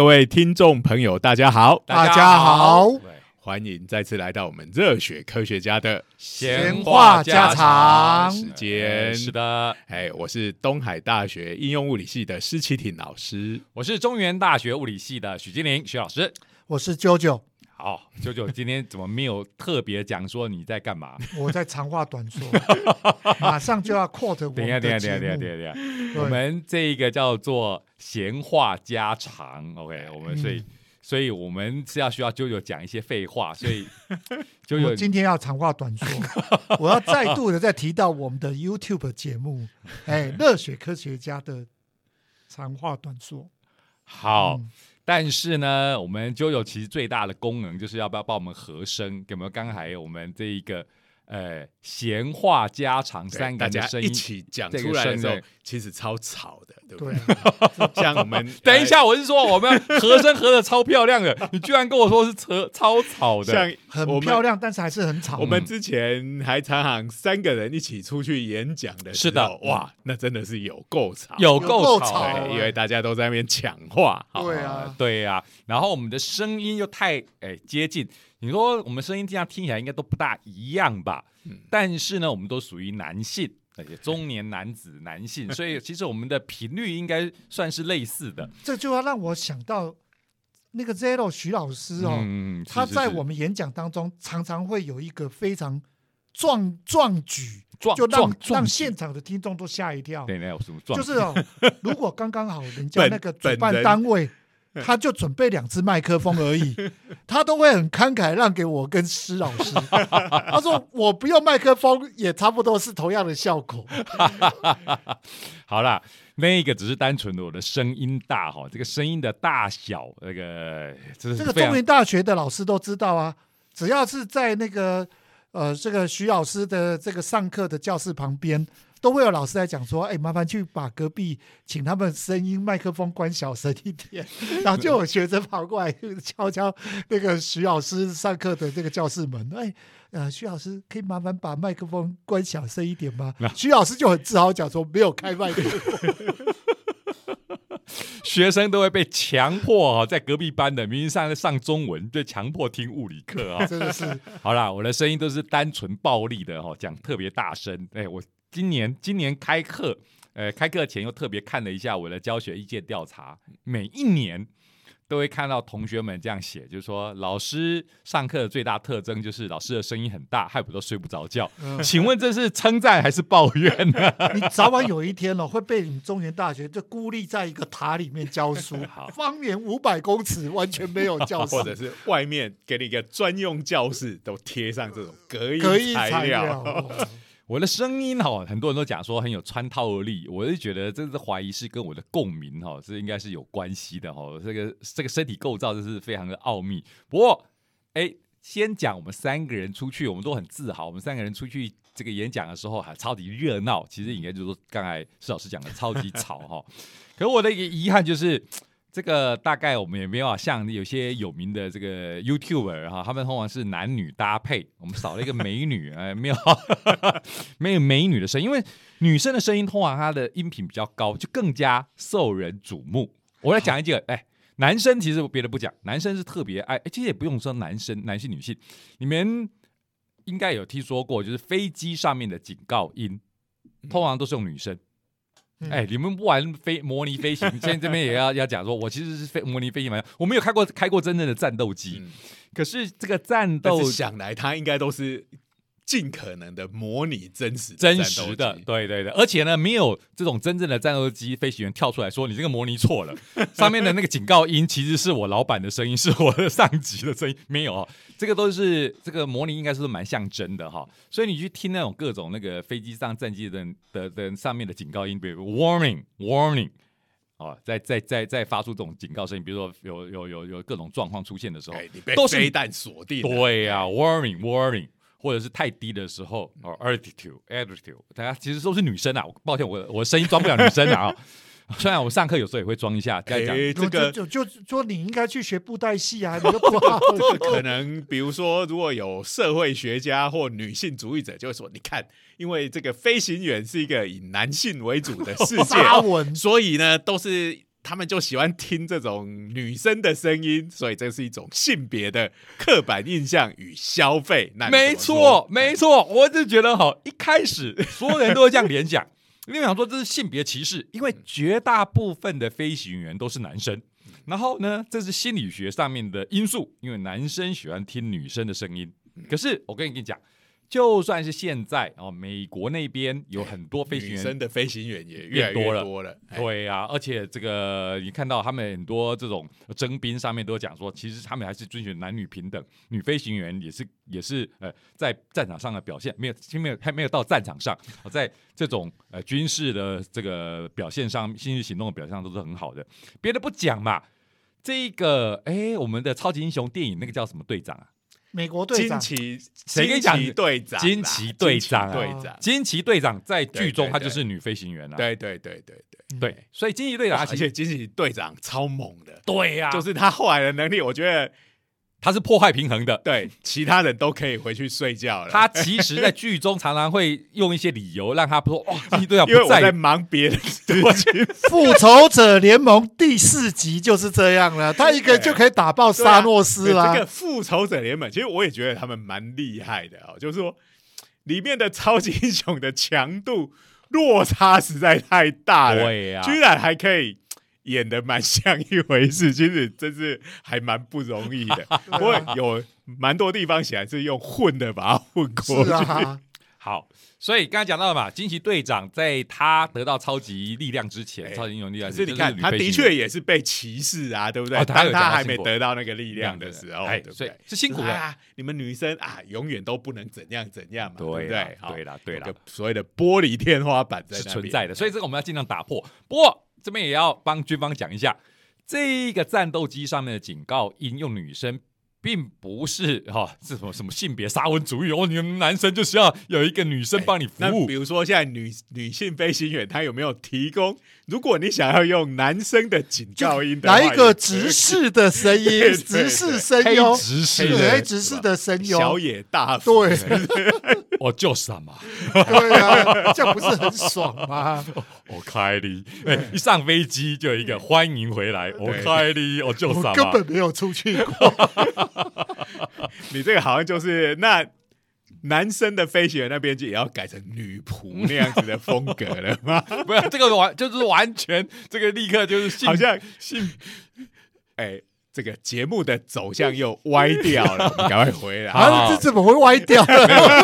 各位听众朋友，大家好，大家好，欢迎再次来到我们热血科学家的闲话家常。时间。是的，哎，我是东海大学应用物理系的施启挺老师，我是中原大学物理系的许金玲许老师，我是啾啾。好，九九今天怎么没有特别讲说你在干嘛？我在长话短说，马上就要 quote 我等一下，等一下，等一下，等一下，等一下。我们这一个叫做闲话家常，OK？我们所以，所以我们是要需要九九讲一些废话，所以 九九今天要长话短说，我要再度的再提到我们的 YouTube 节目，哎，热血科学家的长话短说，好。但是呢，我们就有其实最大的功能，就是要不要帮我们和声？有没有？刚才我们这一个呃闲话家常三个人声一起讲出来的时候，其实超吵的。对不对，像我们 等一下，我是说我们和声和的超漂亮的，你居然跟我说是超超吵的，像很漂亮，但是还是很吵。我们之前还常常三个人一起出去演讲的，是的，哇，那真的是有够吵，有够吵，因为大家都在那边抢话。对啊，对啊，然后我们的声音又太哎接近，你说我们声音这样听起来应该都不大一样吧？但是呢，我们都属于男性。中年男子男性，所以其实我们的频率应该算是类似的。这就要让我想到那个 Zero 徐老师哦，他在我们演讲当中常常会有一个非常壮壮举，壮就让让现场的听众都吓一跳。对，那有什么壮？就是哦，如果刚刚好人家那个主办单位。他就准备两只麦克风而已，他都会很慷慨让给我跟施老师。他说我不用麦克风也差不多是同样的效果。好啦，那个只是单纯的我的声音大哈，这个声音的大小，那个这个中原大学的老师都知道啊，只要是在那个呃这个徐老师的这个上课的教室旁边。都会有老师来讲说，哎，麻烦去把隔壁请他们声音麦克风关小声一点，然后就有学生跑过来敲敲那个徐老师上课的这个教室门，哎，呃，徐老师可以麻烦把麦克风关小声一点吗？徐老师就很自豪讲说，没有开麦克风。学生都会被强迫啊，在隔壁班的明明上上中文，被强迫听物理课啊，真的是。好啦，我的声音都是单纯暴力的哈，讲特别大声，哎，我。今年今年开课，呃，开课前又特别看了一下我的教学意见调查，每一年都会看到同学们这样写，就是说老师上课的最大特征就是老师的声音很大，害我都睡不着觉。请问这是称赞还是抱怨呢？你早晚有一天哦会被你们中原大学就孤立在一个塔里面教书，方圆五百公尺完全没有教 室，或者是外面给你一个专用教室，都贴上这种隔音材料。我的声音哈，很多人都讲说很有穿透力，我就觉得这是怀疑是跟我的共鸣哈，这应该是有关系的哈。这个这个身体构造就是非常的奥秘。不过，哎，先讲我们三个人出去，我们都很自豪。我们三个人出去这个演讲的时候还超级热闹，其实应该就是说刚才施老师讲的超级吵哈。可我的一个遗憾就是。这个大概我们也没有像有些有名的这个 YouTuber 哈，他们通常是男女搭配，我们少了一个美女，哎，没有 没有美女的声音，因为女生的声音通常她的音频比较高，就更加受人瞩目。我来讲一个，哎，男生其实别的不讲，男生是特别爱，其实也不用说男生，男性女性，你们应该有听说过，就是飞机上面的警告音，通常都是用女生。哎，你们不玩飞模拟飞行，现在这边也要要讲说，我其实是飞模拟飞行嘛，我没有开过开过真正的战斗机，可是这个战斗想来，它应该都是。尽可能的模拟真实真实的，对对对，而且呢，没有这种真正的战斗机飞行员跳出来说你这个模拟错了，上面的那个警告音其实是我老板的声音，是我的上级的声音，没有，这个都是这个模拟应该是蛮像真的哈，所以你去听那种各种那个飞机上战机的的的上面的警告音，比如 warning warning，哦，在在在在发出这种警告声音，比如说有有有有各种状况出现的时候，都是飞弹锁定，对呀，warning warning。或者是太低的时候，哦，altitude，altitude，大家其实都是女生啊。抱歉，我我声音装不了女生啊。虽然我上课有时候也会装一下。哎，这个就就说你应该去学布袋戏啊，你就不 好。可能比如说，如果有社会学家或女性主义者，就会说，你看，因为这个飞行员是一个以男性为主的世界，所以呢，都是。他们就喜欢听这种女生的声音，所以这是一种性别的刻板印象与消费。那没错，没错，我就觉得哈，一开始所有人都会这样联想，因为想说这是性别歧视，因为绝大部分的飞行员都是男生。然后呢，这是心理学上面的因素，因为男生喜欢听女生的声音。可是我跟你跟你讲，就算是现在哦，美国那边有很多飞行员女生的飞行员也越来越多了对啊、而且这个你看到他们很多这种征兵上面都讲说，其实他们还是遵循男女平等，女飞行员也是也是呃在战场上的表现没有还没有还没有到战场上，呃在这种呃军事的这个表现上，新日行动的表现上都是很好的。别的不讲嘛，这个哎，我们的超级英雄电影那个叫什么队长啊？美国队长。惊奇，谁跟你讲？惊奇队长啦，惊奇队长啊。惊奇队长，惊奇队长在剧中对对他就是女飞行员啊，对对对对对，对，所以惊奇队长哇而他其实且惊奇队长超猛的，对呀、就是他后来的能力，我觉得他是破坏平衡的。对其他人都可以回去睡觉了。他其实，在剧中常常会用一些理由让他说：“哇，惊奇队长因为我在不在。忙别的事情，复仇者联盟第四集就是这样了，他一个就可以打爆沙诺斯对啦。这个复仇者联盟，其实我也觉得他们蛮厉害的哦，就是说里面的超级英雄的强度落差实在太大了，对呀居然还可以。演的蛮像一回事，其实真是还蛮不容易的。不过有蛮多地方显然是用混的把它混过去。啊，”好，所以刚才讲到了嘛，惊奇队长在他得到超级力量之前，哎超级英雄力量可之前，是你看，他的确也是被歧视啊，对不对？当他还没得到那个力量的时候，哎对不对？所以是辛苦的。啊！你们女生啊，永远都不能怎样怎样嘛，对不对啦对？啦对啦所谓的玻璃天花板在是那存在的，所以这个我们要尽量打破。不过这边也要帮军方讲一下，这个战斗机上面的警告音用女生。并不是哈、是什么什么性别沙文主义哦，你们男生就需要有一个女生帮你服务那比，如说，现在女女性飞行员，她有没有提供？如果你想要用男生的警告音的话，来一个直视的声音 直视声黑优，执事对，的直视的声优，小野大辅，对。我就什么，对啊，这样不是很爽吗？我开你，哎，一上飞机就有一个欢迎回来，我开你，我就什么，我根本没有出去过，你这个好像就是那男生的飞行员那边就也要改成女仆那样子的风格了吗？不是这个完就是完全这个立刻就是性好像性哎，这个节目的走向又歪掉了，赶快回来。好啊，这怎么会歪掉呢？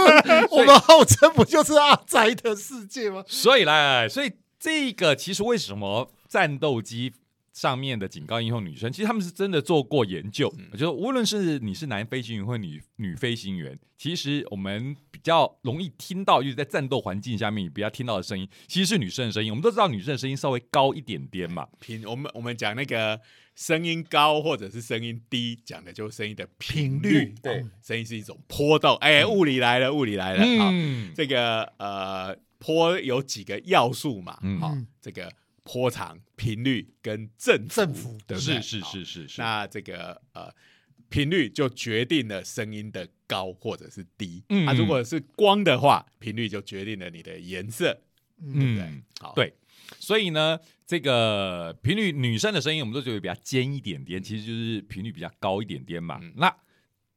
我们号称不就是阿宅的世界吗？所以来，所以这个其实为什么战斗机上面的警告音用女生，其实他们是真的做过研究，就是无论是你是男飞行员或女女飞行员，其实我们比较容易听到，就是在战斗环境下面你比较听到的声音，其实是女生的声音。我们都知道女生的声音稍微高一点点嘛，频，我们我们讲那个声音高或者是声音低，讲的就是声音的频频率率。对，声音是一种波动。哎，物理来了，物理来了。好，嗯，这个呃波有几个要素嘛？嗯好嗯，这个波长、频率跟振振幅对不对是是是是是，那这个呃频率就决定了声音的高或者是低。嗯啊，如果是光的话，频率就决定了你的颜色，对不对？嗯，好，对所以呢，这个频率女生的声音，我们都觉得比较尖一点点，其实就是频率比较高一点点嘛。嗯那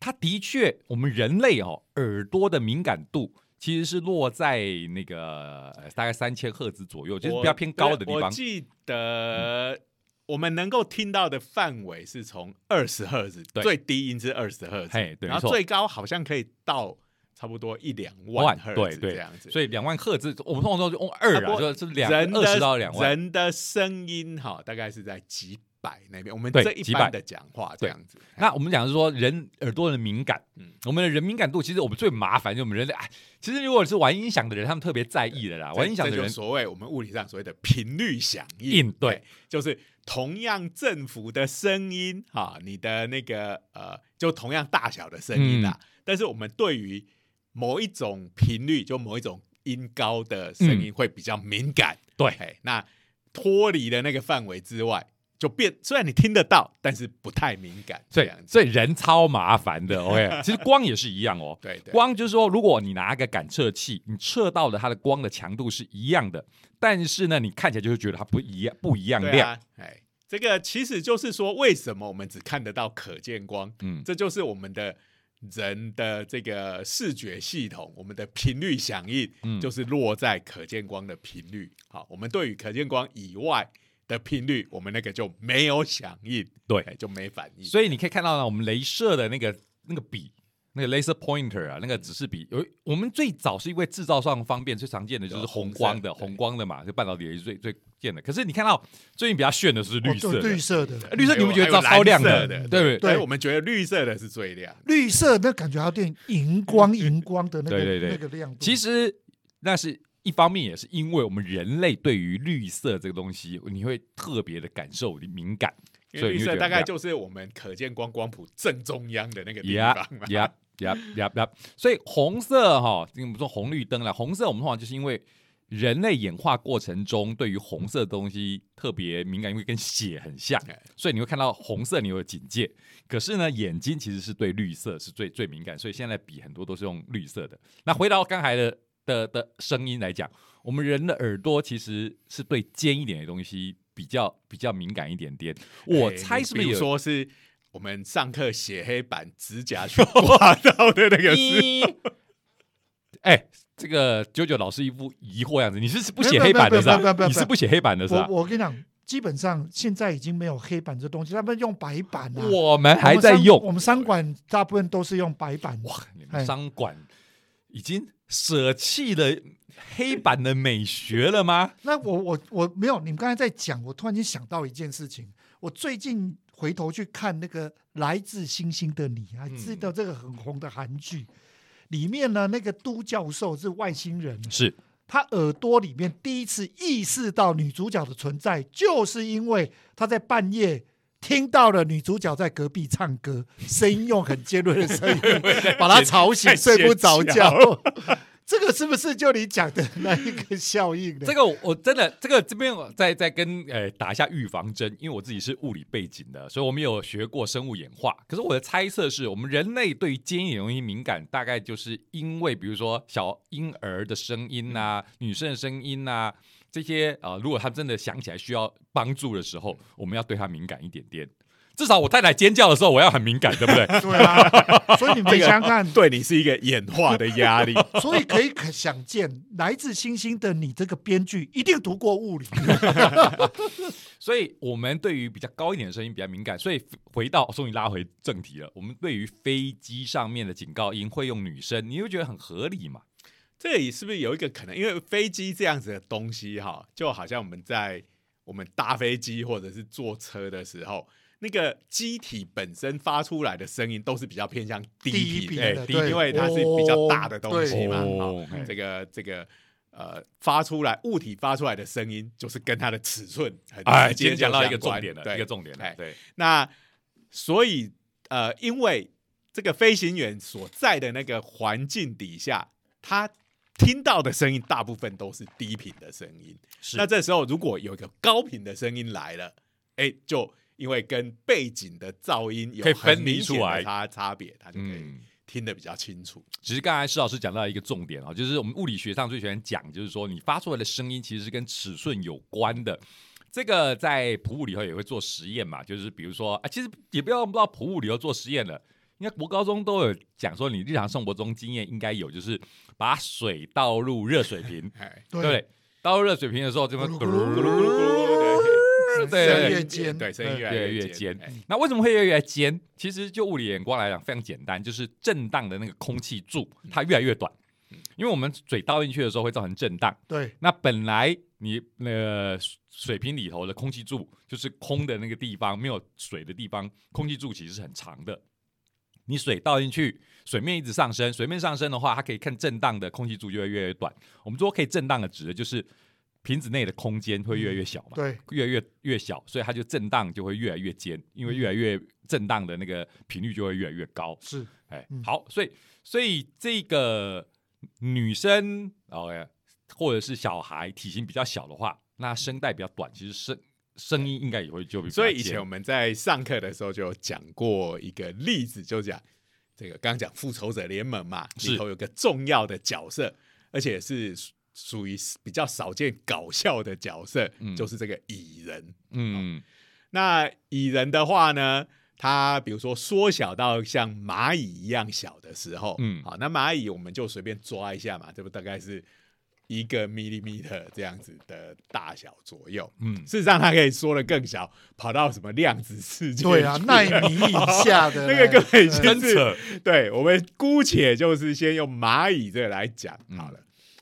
它的确，我们人类哦耳朵的敏感度其实是落在那个呃大概三千赫兹左右，就是比较偏高的地方。我记得我们能够听到的范围是从二十赫兹，对最低音是二十赫兹，然后最高好像可以到差不多一两万万赫兹这样子。所以两万赫兹，我们通常都是用二啊，就是两人二十到的两万。人的声音哈，大概是在几百那边。我们对这一般的讲话这对样子，那我们讲的是说人耳朵的敏感，嗯我们的人敏感度，其实我们最麻烦就我们人类，哎，其实如果是玩音响的人，他们特别在意的啦。玩音响的人所谓我们物理上所谓的频率响应，应对，就是同样振幅的声音哈，你的那个呃，就同样大小的声音啦。嗯但是我们对于某一种频率，就某一种音高的声音会比较敏感。嗯对哎，那脱离了那个范围之外，就变虽然你听得到，但是不太敏感。所以这样子，所以人超麻烦的。OK，其实光也是一样哦。对对，光就是说，如果你拿一个感测器，你测到的它的光的强度是一样的，但是呢，你看起来就会觉得它不一样，不一样亮。对啊，哎，这个其实就是说，为什么我们只看得到可见光？嗯，这就是我们的人的这个视觉系统，我们的频率响应，嗯就是落在可见光的频率。好，我们对于可见光以外的频率，我们那个就没有响应，对哎就没反应。所以你可以看到呢，我们镭射的那个那个笔，那个 laser pointer 啊，那个指示笔，有我们最早是因为制造上方便，最常见的就是红光的，红光的嘛，就半导体也是最最见的。可是你看到最近比较炫的是绿色绿色的，呃绿色你们觉得超亮的，的对不对？对对，我们觉得绿色的是最亮。绿色那感觉还有点荧光荧光的那个对对对那个亮度。其实那是一方面，也是因为我们人类对于绿色这个东西，你会特别的感受敏感，因所以绿色大概就是我们可见光光谱正中央的那个地呀方嘛。呀呀呀呀！所以红色哈，我们说红绿灯了，红色我们通常就是因为人类演化过程中对于红色的东西特别敏感，因为跟血很像哎，所以你会看到红色，你有警戒。可是呢，眼睛其实是对绿色是最最敏感，所以现在笔很多都是用绿色的。那回到刚才的的的声音来讲，我们人的耳朵其实是对尖一点的东西比较比较敏感一点点。我猜是不是有说是我们上课写黑板指甲去刮到的那个 是？一，哎，这个九九老师一副疑惑样子，你是不写黑板的是吧？你是不写黑板的是吧？我我跟你讲，基本上现在已经没有黑板这东西，他们用白板啊。我们还在用我们商管大部分都是用白板。哇，你们哎商管已经舍弃了黑板的美学了吗？那我我我没有，你们刚才在讲，我突然间想到一件事情。我最近回头去看那个《来自星星的你》，还记得这个很红的韩剧，里面呢那个都教授是外星人，是他耳朵里面第一次意识到女主角的存在，就是因为他在半夜。听到了女主角在隔壁唱歌，声音用很尖锐的声音 把她吵醒，睡不着觉。这个是不是就你讲的那一个效应呢？这个我我真的这个这边我再再跟呃打一下预防针，因为我自己是物理背景的，所以我们有学过生物演化。可是我的猜测是我们人类对于尖一点的东西敏感，大概就是因为比如说小婴儿的声音呐、女生的声音呐、这些啊、呃如果他真的想起来需要帮助的时候，我们要对他敏感一点点。至少我太太尖叫的时候，我要很敏感，对不对？对啊，所以你们 想想看，对你是一个演化的压力。所以可以可想见，来自星星的你这个编剧一定读过物理。所以我们对于比较高一点的声音比较敏感，所以回到终于拉回正题了。我们对于飞机上面的警告音会用女生，你会觉得很合理嘛？这里是不是有一个可能？因为飞机这样子的东西哈，就好像我们在我们搭飞机或者是坐车的时候，那个机体本身发出来的声音都是比较偏向低低频，哎低对因为它是比较大的东西嘛。好这个这个呃，发出来物体发出来的声音，就是跟它的尺寸很哎，直接今天讲到一个重点了，一个重点了哎。对，那所以呃，因为这个飞行员所在的那个环境底下，他听到的声音大部分都是低频的声音。是那这时候如果有一个高频的声音来了，哎，就因为跟背景的噪音有可以分很明出来的差差别，他就可以嗯。听得比较清楚。其实刚才施老师讲到一个重点啊，就是我们物理学上最喜欢讲，就是说你发出来的声音其实是跟尺寸有关的。这个在普物里头也会做实验嘛，就是比如说啊，其实也不要不知道普物里头做实验了，应该国高中都有讲说，你日常生活中经验应该有，就是把水倒入热水瓶，哎，对不对？倒入热水瓶的时候，就会咕噜咕噜咕噜咕噜咕噜对对声对越尖，对，声音越来越尖哎那为什么会越来越尖？其实就物理眼光来讲，非常简单，就是震荡的那个空气柱它越来越短，因为我们水倒进去的时候会造成震荡。对，那本来你那个水瓶里头的空气柱就是空的那个地方，没有水的地方，空气柱其实是很长的。你水倒进去，水面一直上升，水面上升的话，它可以看震荡的空气柱就会越来越短。我们说可以震荡的，指的就是瓶子内的空间会越来越小嘛。对，越来越越小，所以它就震荡就会越来越尖，因为越来越震荡的那个频率就会越来越高。是哎，嗯好，所以所以这个女生哦，或者是小孩体型比较小的话，那声带比较短，其实声声音应该也会就比较所以以前我们在上课的时候就有讲过一个例子，就讲这个刚刚讲复仇者联盟嘛，是里头有个重要的角色，而且是属属于比较少见搞笑的角色，嗯。就是这个蚁人。嗯。那蚁人的话呢，它比如说缩小到像蚂蚁一样小的时候，嗯。好，那蚂蚁我们就随便抓一下嘛，这不大概是一个 millimeter 这样子的大小左右。嗯，事实上，它可以缩的更小，跑到什么量子世界对啊，去。纳米以下的 那个根本已经真是扯，对，我们姑且就是先用蚂蚁这个来讲嗯。好了。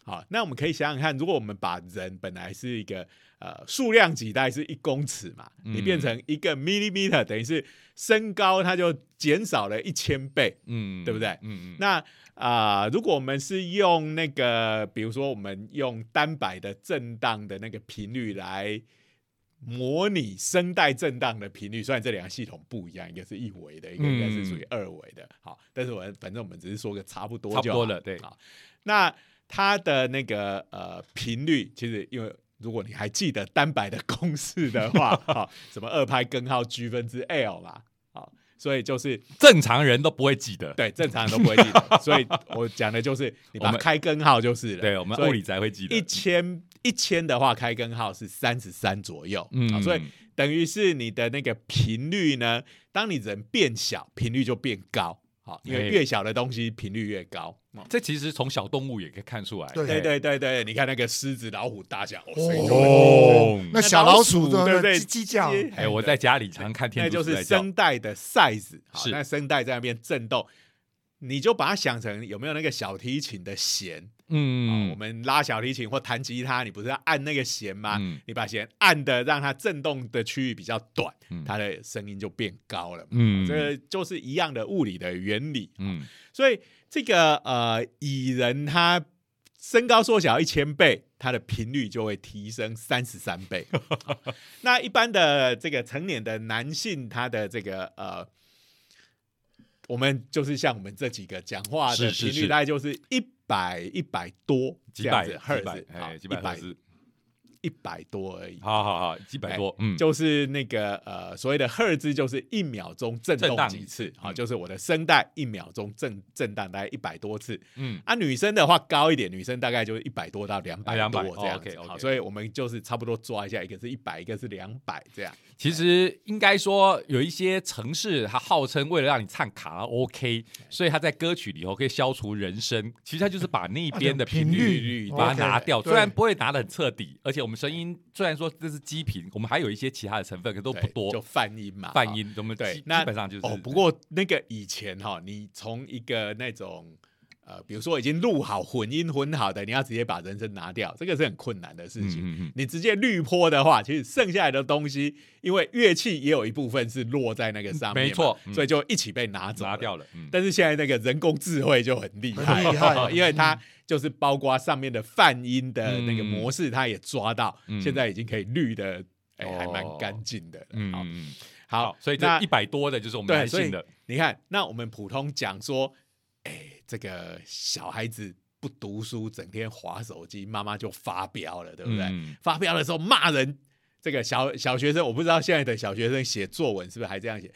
好，那我们可以想想看，如果我们把人本来是一个呃数量级大概是一公尺嘛，嗯你变成一个 millimeter，等于是身高它就减少了一千倍。嗯，对不对嗯嗯，那啊、如果我们是用那个，比如说我们用单摆的震荡的那个频率来模拟声带震荡的频率，虽然这两个系统不一样，一个是一维的，一个应该是属于二维的。好，但是我反正我们只是说个差不多就好差不多了，对，好，那它的那个呃频率，其实因为如果你还记得单摆的公式的话，好，什么二拍根号 G 分之 L 嘛，好，所以就是正常人都不会记得，对正常人都不会记得，所以我讲的就是你把我们开根号就是了，对我们物理才会记得。一千一千的话，开根号是三十三左右，嗯。好所以等于是你的那个频率呢，当你人变小，频率就变高，好，因为哎越小的东西频率越高。哦。这其实从小动物也可以看出来，对。对对对对，你看那个狮子、老虎、大象，哦，那小老鼠对不对？的叽叽叫，接哎，我在家里常看天那就是竺鼠在叫，声带的 size，好是。那声带在那边震动，你就把它想成有没有那个小提琴的弦啊？嗯我们拉小提琴或弹吉他，你不是要按那个弦吗？嗯你把弦按的让它震动的区域比较短，嗯它的声音就变高了嘛。嗯这个就是一样的物理的原理。嗯所以这个呃蚁人它身高缩小一千倍，它的频率就会提升三十三倍。好 那一般的这个成年的男性，他的这个呃。我们就是像我们这几个讲话的频率，大概就是一百一百多几百这样子赫几百兹，好哎几百一百多而已。好好好，一百多，嗯，就是那个呃所谓的赫兹，就是一秒钟震动几次，好，嗯就是我的声带一秒钟震震荡大概一百多次。嗯啊，女生的话高一点，女生大概就是一百多到两百200多哦这样子。OK，OK 好，所以我们就是差不多抓一下，一个是一百，一个是两百这样。其实应该说，有一些城市，它号称为了让你唱卡拉 OK，所以它在歌曲里头可以消除人声。其实它就是把那边的 频频率率把它拿掉，虽然不会拿的很彻底，而且我们声音虽然说这是基频，我们还有一些其他的成分，可都不多就。泛音嘛。泛音，我们基，对那基本上就是哦，不过那个以前哈，你从一个那种呃，比如说已经录好混音混好的，你要直接把人声拿掉，这个是很困难的事情。嗯嗯嗯你直接滤波的话，其实剩下来的东西，因为乐器也有一部分是落在那个上面，没错嗯所以就一起被拿走。拿掉了，嗯，但是现在那个人工智慧就很厉害，很厉害 因为它就是包括上面的泛音的那个嗯。模式，它也抓到，嗯。现在已经可以绿的，哎、哦。还蛮干净的嗯嗯，好，所以这一百多的就是我们男性的，你看，那我们普通讲说，哎、这个小孩子不读书，整天划手机，妈妈就发飙了，对不对？嗯。发飙的时候骂人，这个小小学生，我不知道现在的小学生写作文是不是还这样写。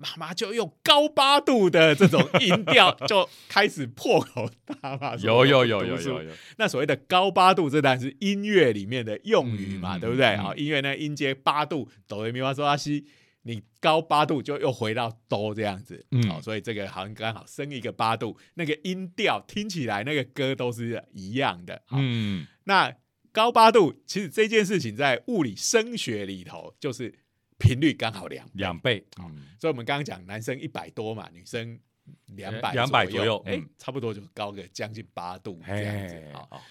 妈妈就用高八度的这种音调，就开始破口大骂。有有有有有有，那所谓的高八度，这当然是音乐里面的用语嘛，嗯对不对？嗯好，音乐呢音阶八度，哆来咪发嗦拉西，你高八度就又回到哆这样子，嗯好，所以这个好像刚好升一个八度，那个音调听起来那个歌都是一样的。好，嗯那高八度其实这件事情在物理声学里头就是频率刚好两倍，两倍，嗯。所以我们刚刚讲男生一百多嘛，女生两百200左右差不多就高个将近八度这样子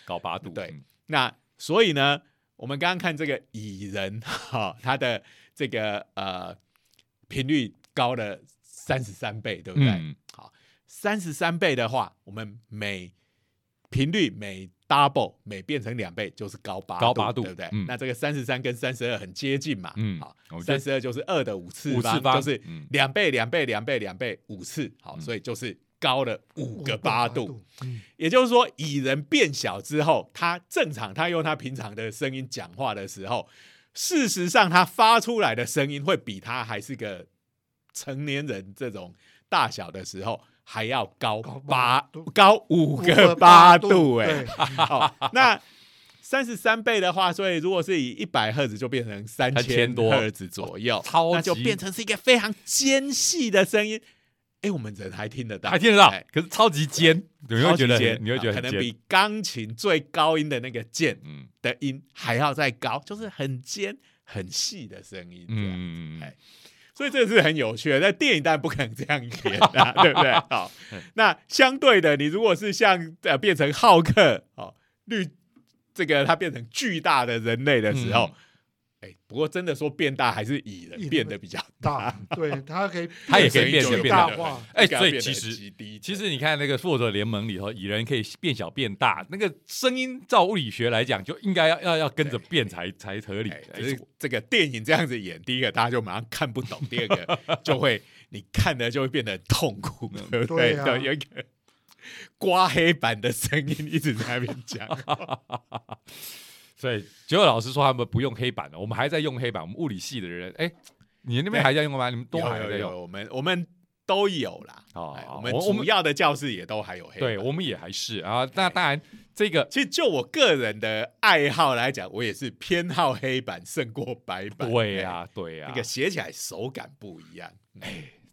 高八度，对嗯。那所以呢，我们刚刚看这个蚁人哈、它的这个呃频率高了三十三倍，对不对？嗯。好，三十三倍的话，我们每频率每 double 每变成两倍就是高八高八度对不对？嗯那这个三十三跟三十二很接近嘛，嗯好三十二就是二的五次方，五次方就是嗯两倍两倍两倍两倍五次，好，嗯所以就是高了五个八度。，嗯，也就是说，蚁人变小之后，他正常他用他平常的声音讲话的时候，事实上他发出来的声音会比他还是个成年人这种大小的时候还要高高八高五五个八度哎、对，好，那三十三倍的话，所以如果是以一百赫兹就变成三3000多。赫兹左右，超级。那就变成是一个非常尖细的声音。哎，我们人还听得到，还听得到哎，可是超级尖，你会觉得尖你会觉得，可能比钢琴最高音的那个键嗯。的音还要再高，就是很尖很细的声音。嗯，嗯嗯嗯。哎所以这是很有趣的。在电影当然不可能这样演啊，对不对？好，那相对的，你如果是像呃变成浩克哦绿这个他变成巨大的人类的时候，哎、不过真的说变大还是蚁人变得比较大，对，它可以，它也可以变声音就变大。哎所以其实其实你看那个复仇者联盟里头，蚁人可以变小变大，那个声音照物理学来讲，就应该要要要跟着变才才合理哎。哎只是这个电影这样子演，第一个大家就马上看不懂，第二个 就会你看的就会变得很痛苦，对不对？对啊对有一个刮黑板的声音一直在那边讲，所以结果老师说他们不用黑板了，我们还在用黑板。我们物理系的人，哎，你那边还在用吗？你们东海还在用？有有有我们我们都有啦。哦哎我们主要的教室也都还有黑板。对，我们也还是啊。那当然，这个其实就我个人的爱好来讲，我也是偏好黑板胜过白板。对哎呀对呀那，个写起来手感不一样。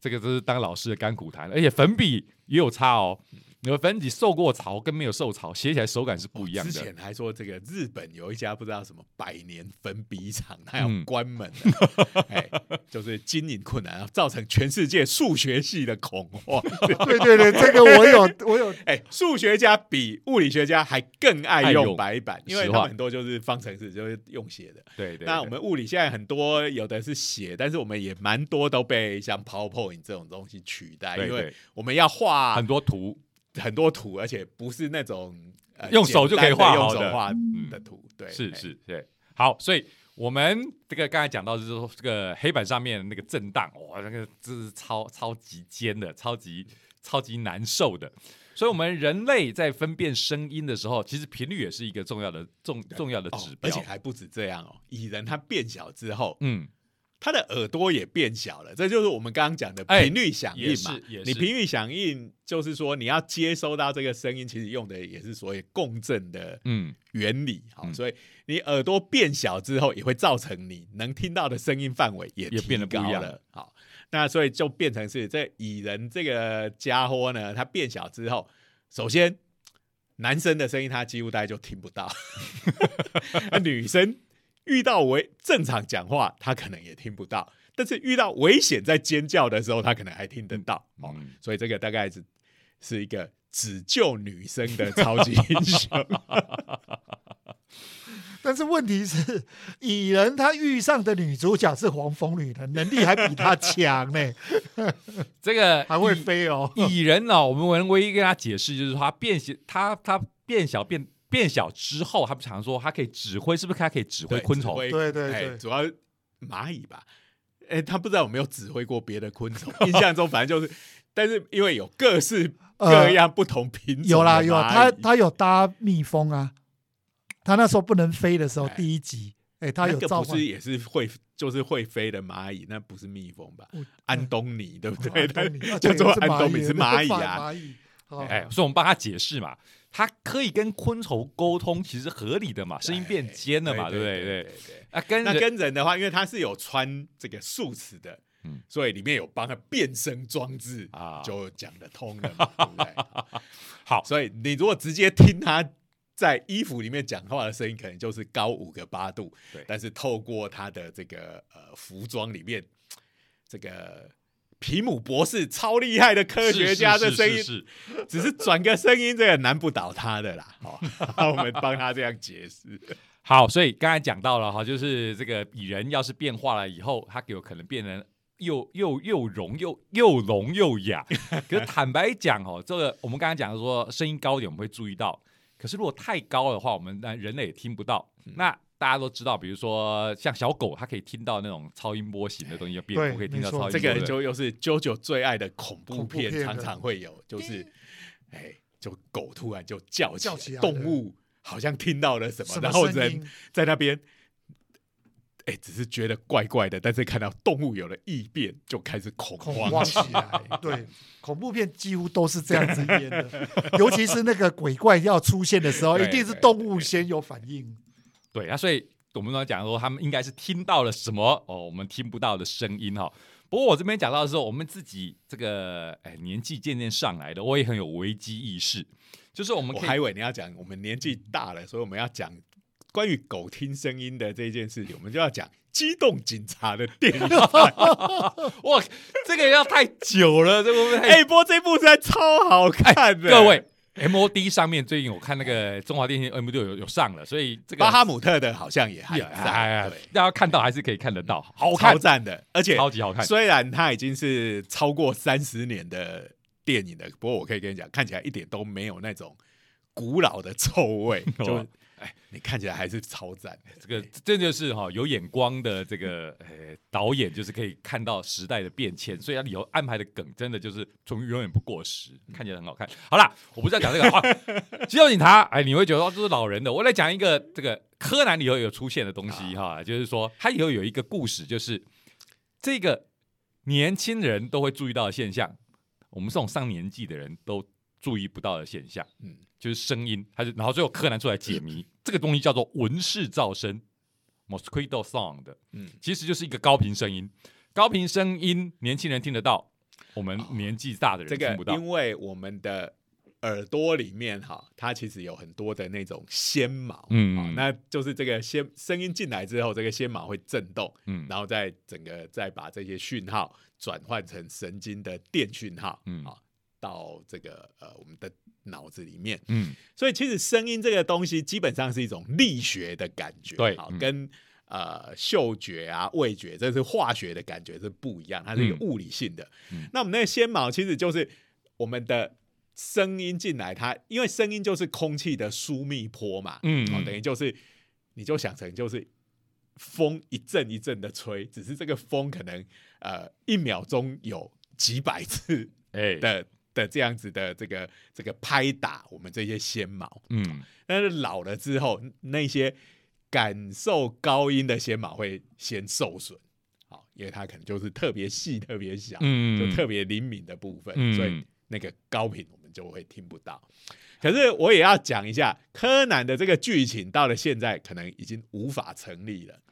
这个就是当老师的甘苦谈，而且粉笔也有差哦。你的粉笔受过潮跟没有受潮，写起来手感是不一样的。之前还说这个日本有一家不知道什么百年粉笔厂，它要嗯关门了，哎，就是经营困难，造成全世界数学系的恐慌。对对对，这个我有我有哎，数学家比物理学家还更爱用白板，因为他们很多就是方程式就是用写的。对对，对那我们物理现在很多有的是写，但是我们也蛮多都被像 PowerPoint 这种东西取代，因为我们要画很多图，很多图，而且不是那种、呃、用手就可以画好的画嗯的图，对，哎是是，对。好，所以我们这个刚才讲到，就是说这个黑板上面那个震荡，哇，那个这是超超级尖的，超级超级难受的。所以，我们人类在分辨声音的时候，其实频率也是一个重要的重重要的哦指标。而且还不止这样哦，蚁人它变小之后，嗯，它的耳朵也变小了，这就是我们刚刚讲的哎频率响应嘛。你频率响应就是说你要接收到这个声音，其实用的也是所谓共振的嗯，原理。好、嗯所以你耳朵变小之后，也会造成你能听到的声音范围也也变得不一样了。好，那所以就变成是这蚁人这个家伙呢，他变小之后，首先男生的声音他几乎大概就听不到，那女生遇到危正常讲话，他可能也听不到，但是遇到危险在尖叫的时候，他可能还听得到。哦，嗯所以这个大概是是一个只救女生的超级英雄。但是问题是，蚁人他遇上的女主角是黄蜂女的，能力还比他强呢，这个 还会飞哦。蚁人呢、我们唯一跟他解释就是说他变小，他他变小变变小之后，他不常说他可以指挥，是不是他可以指挥昆虫？对对对主要蚂蚁吧。哎，他不知道有没有指挥过别的昆虫，印象中反正就是，但是因为有各式各样不同品种有啦有，他他有搭蜜蜂啊，他那时候不能飞的时候，哎第一集，哎，他有那个召唤不是也是会就是会飞的蚂蚁，那不是蜜蜂吧嗯？安东尼对不对？叫做安东尼是蚂蚁蚂啊。哎，所以我们帮他解释嘛，他可以跟昆虫沟通，其实合理的嘛，声音变尖了嘛，对不对？对对，啊，跟那跟人的话，因为它是有穿这个束词的，嗯。所以里面有帮他变声装置啊。就讲得通了嘛，对不对？好，所以你如果直接听他在衣服里面讲话的声音，可能就是高五个八度，对。但是透过他的这个呃服装里面，这个皮姆博士超厉害的科学家的是声音，只是转个声音，这个难不倒他的啦。好，我们帮他这样解释。好，所以刚才讲到了哈，就是这个蚁人要是变化了以后，它有可能变成又又又聋又又聋又哑。可是坦白讲哦，这个我们刚才讲说声音高一点我们会注意到，可是如果太高的话，我们那人类也听不到。嗯那大家都知道，比如说像小狗，它可以听到那种超音波型的东西，蝙蝠对可以听到超音波。这个就又是 JoJo 最爱的恐怖片，常常会有，就是哎，就狗突然就叫起来，叫起来动物好像听到了什么，然后人在那边。哎，只是觉得怪怪的，但是看到动物有了异变，就开始恐恐慌慌起来。对，恐怖片几乎都是这样子演的，尤其是那个鬼怪要出现的时候，一定是对动物先有反应。对啊，所以我们刚才讲说，他们应该是听到了什么哦，我们听不到的声音哈。不过我这边讲到的时候，我们自己这个哎年纪渐渐上来的，我也很有危机意识，就是我们可以我还以为你要讲我们年纪大了，所以我们要讲关于狗听声音的这件事情，我们就要讲机动警察的电影。哇，这个要太久了，这会不会太？哎、不过这部实在超好看的、各位，MOD 上面最近我看那个中华电信 M 六有有上了，所以这个巴哈姆特的好像也还也在，哎，大家看到还是可以看得到，好看超，赞的，而且超级好看。虽然它已经是超过三十年的电影了，不过我可以跟你讲，看起来一点都没有那种古老的臭味，就哦哎，你看起来还是超赞的。这个这就是哈、有眼光的这个呃导演，就是可以看到时代的变迁，所以他以后安排的梗真的就是从永远不过时，看起来很好看。好啦，我不是要讲这个啊，肌肉警察，哎，你会觉得哦这是老人的。我来讲一个这个柯南里头有出现的东西哈、就是说他以后有一个故事，就是这个年轻人都会注意到的现象，我们这种上年纪的人都注意不到的现象。嗯，就是声音，他就然后最后柯南出来解谜，这个东西叫做文氏噪声 （mosquito sound），嗯其实就是一个高频声音。高频声音，年轻人听得到，我们年纪大的人听不到。因为我们的耳朵里面哈，它其实有很多的那种纤毛，嗯哦那就是这个纤声音进来之后，这个纤毛会震动，嗯然后再整个再把这些讯号转换成神经的电讯号，嗯啊，到这个呃我们的脑子里面。嗯。所以其实声音这个东西基本上是一种力学的感觉，好，对嗯。跟呃嗅觉啊、味觉，这是化学的感觉是不一样，它是一个嗯。物理性的。嗯。那我们那个纤毛其实就是我们的声音进来，它因为声音就是空气的疏密波嘛，哦，嗯。哦等于就是你就想成就是风一阵一阵的吹，只是这个风可能呃一秒钟有几百次哎，的的这样子的这个这个拍打我们这些纤毛，嗯。但是老了之后，那些感受高音的纤毛会先受损，好，因为它可能就是特别细、特别小，嗯就特别灵敏的部分，嗯所以那个高频我们就会听不到。可是我也要讲一下，柯南的这个剧情到了现在可能已经无法成立了哎，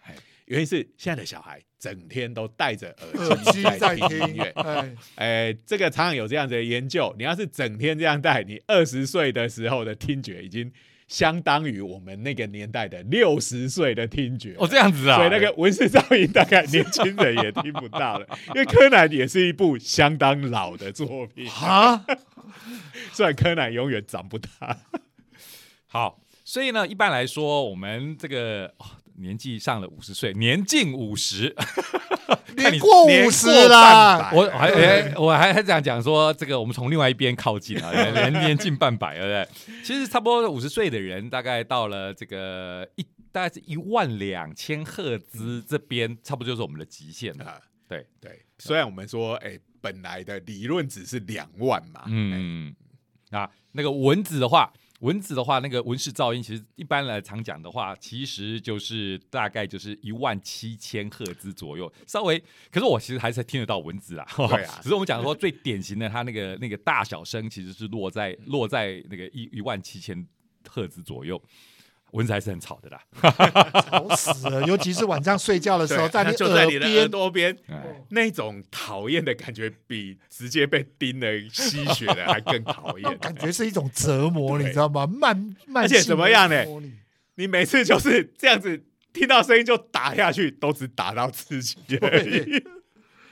原因是现在的小孩整天都戴着耳耳机机在在听听音乐，，哎，哎，这个常常有这样子的研究，你要是整天这样戴，你二十岁的时候的听觉已经相当于我们那个年代的六十岁的听觉。哦这样子啊，所以那个文字噪音大概年轻人也听不到了，因为柯南也是一部相当老的作品，啊，虽然柯南永远长不大。好，所以呢，一般来说，我们这个、哦年纪上了五十岁，年近五十，看你年过五十过啦。我还哎，我还还想讲说，这个我们从另外一边靠近啊，年年近半百，对不对？其实差不多五十岁的人，大概到了这个一大概是一万两千赫兹这边，差不多就是我们的极限了。啊，对。对，虽然我们说，哎，本来的理论值是两万嘛，嗯，嗯，啊，那个蚊子的话，蚊子的话，那个蚊式噪音，其实一般来常讲的话，其实就是大概就是一万七千赫兹左右，稍微，可是我其实还是听得到蚊子啦。对啊只是我们讲说最典型的，它那个那个大小声其实是落在落在那个一一万七千赫兹左右。蚊子还是很吵的啦，吵死了！尤其是晚上睡觉的时候，对，它你就在你的耳边，朵边，哎，那种讨厌的感觉，比直接被叮了吸血的还更讨厌。感觉是一种折磨，你知道吗？慢慢，而且怎么样呢你每次就是这样子，听到声音就打下去，都只打到自己而已。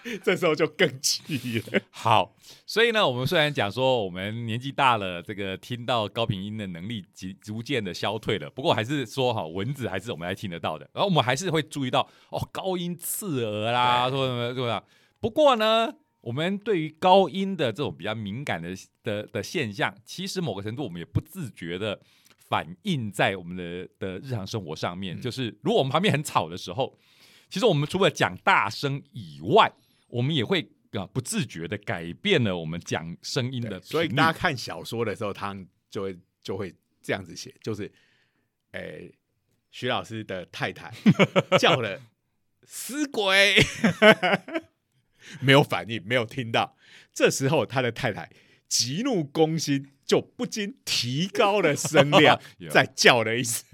这时候就更气了。好，所以呢，我们虽然讲说我们年纪大了，这个听到高频音的能力逐逐渐的消退了，不过还是说哈，蚊子还是我们还听得到的，然后我们还是会注意到哦，高音刺耳啦，对说什么什么？不过呢，我们对于高音的这种比较敏感的的的现象，其实某个程度我们也不自觉的反映在我们的的日常生活上面，嗯就是如果我们旁边很吵的时候，其实我们除了讲大声以外，我们也会啊不自觉的改变了我们讲声音的，所以大家看小说的时候，他们就会就会这样子写，就是，诶、徐老师的太太 叫了死鬼，没有反应，没有听到。这时候他的太太急怒攻心，就不禁提高了声量 有，再叫了一声。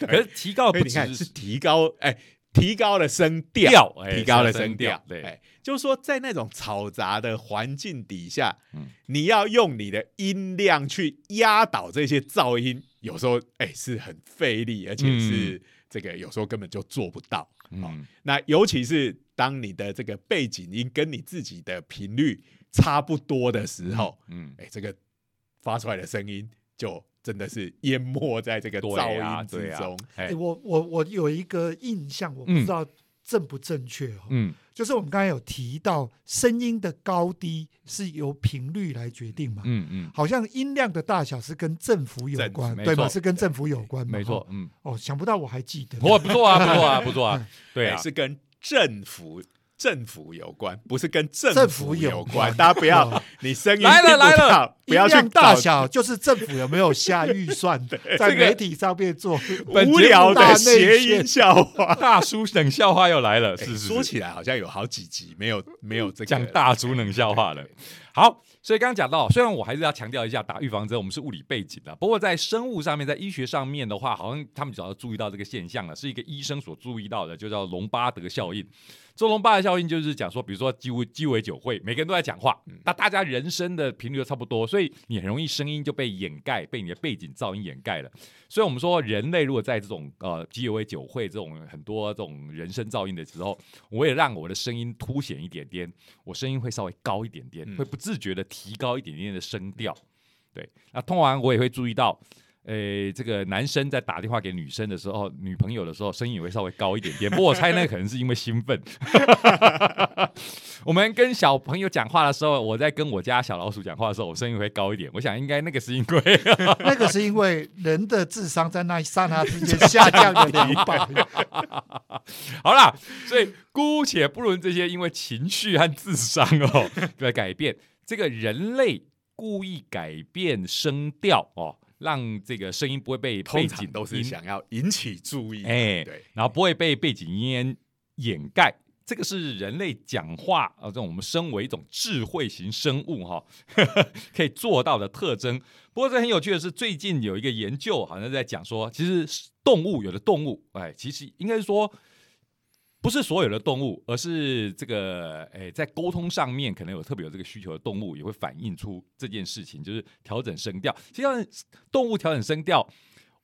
可是提高你看是提高，哎，提高了声调，提高了声声调，对。哎，就是说在那种嘈杂的环境底下，嗯。你要用你的音量去压倒这些噪音，有时候哎是很费力，而且是这个有时候根本就做不到。嗯。那尤其是当你的这个背景音跟你自己的频率差不多的时候，嗯，哎，这个发出来的声音就真的是淹没在这个噪音之中。我我我有一个印象，我不嗯知道正不正确哦。嗯就是我们刚才有提到，声音的高低是由频率来决定嘛？嗯嗯，好像音量的大小是跟振幅有关，对吧？是跟振幅有关？没错。，嗯，哦，想不到我还记得。不错不错啊，不错啊，不错啊，对啊，哎是跟政府政府有关，不是跟政政府有有关。大家不要哦，你声音来了来了不要去大小就是政府有没有下预算 的在媒体上面做 本无聊的谐宣音笑话。大叔冷笑话又来了，哎是说起来好像有好几集没有没有这个讲大叔冷笑话了。好，所以刚刚讲到，虽然我还是要强调一下，打预防针我们是物理背景的，不过在生物上面，在医学上面的话，好像他们只要注意到这个现象了，是一个医生所注意到的，就叫隆巴德效应。这隆巴德效应就是讲说，比如说鸡尾鸡尾酒会，每个人都在讲话，那大家人声的频率都差不多，所以你很容易声音就被掩盖，被你的背景噪音掩盖了。所以我们说，人类如果在这种呃鸡尾酒会这种很多这种人声噪音的时候，我也让我的声音凸显一点点，我声音会稍微高一点点，嗯会不自觉的提高一点点的声调。对，那通常我也会注意到，呃，这个男生在打电话给女生的时候，女朋友的时候，声音也会稍微高一点点。不过我猜那可能是因为兴奋。我们跟小朋友讲话的时候，我在跟我家小老鼠讲话的时候，我声音会高一点。我想应该那个是因为 那个是因为人的智商在那一刹那之间下降了两百。好啦，所以姑且不论这些因为情绪和智商哦的改变，这个人类故意改变声调哦，让这个声音不会被背通景常都是音想要引起注意。哎对，然后不会被背景音掩盖。这个是人类讲话啊，这种我们身为一种智慧型生物哈、可以做到的特征。不过这很有趣的是，最近有一个研究好像在讲说，其实动物有的动物，哎，其实应该是说。不是所有的动物，而是这个诶，在沟通上面可能有特别有这个需求的动物，也会反映出这件事情，就是调整声调。实际上，动物调整声调，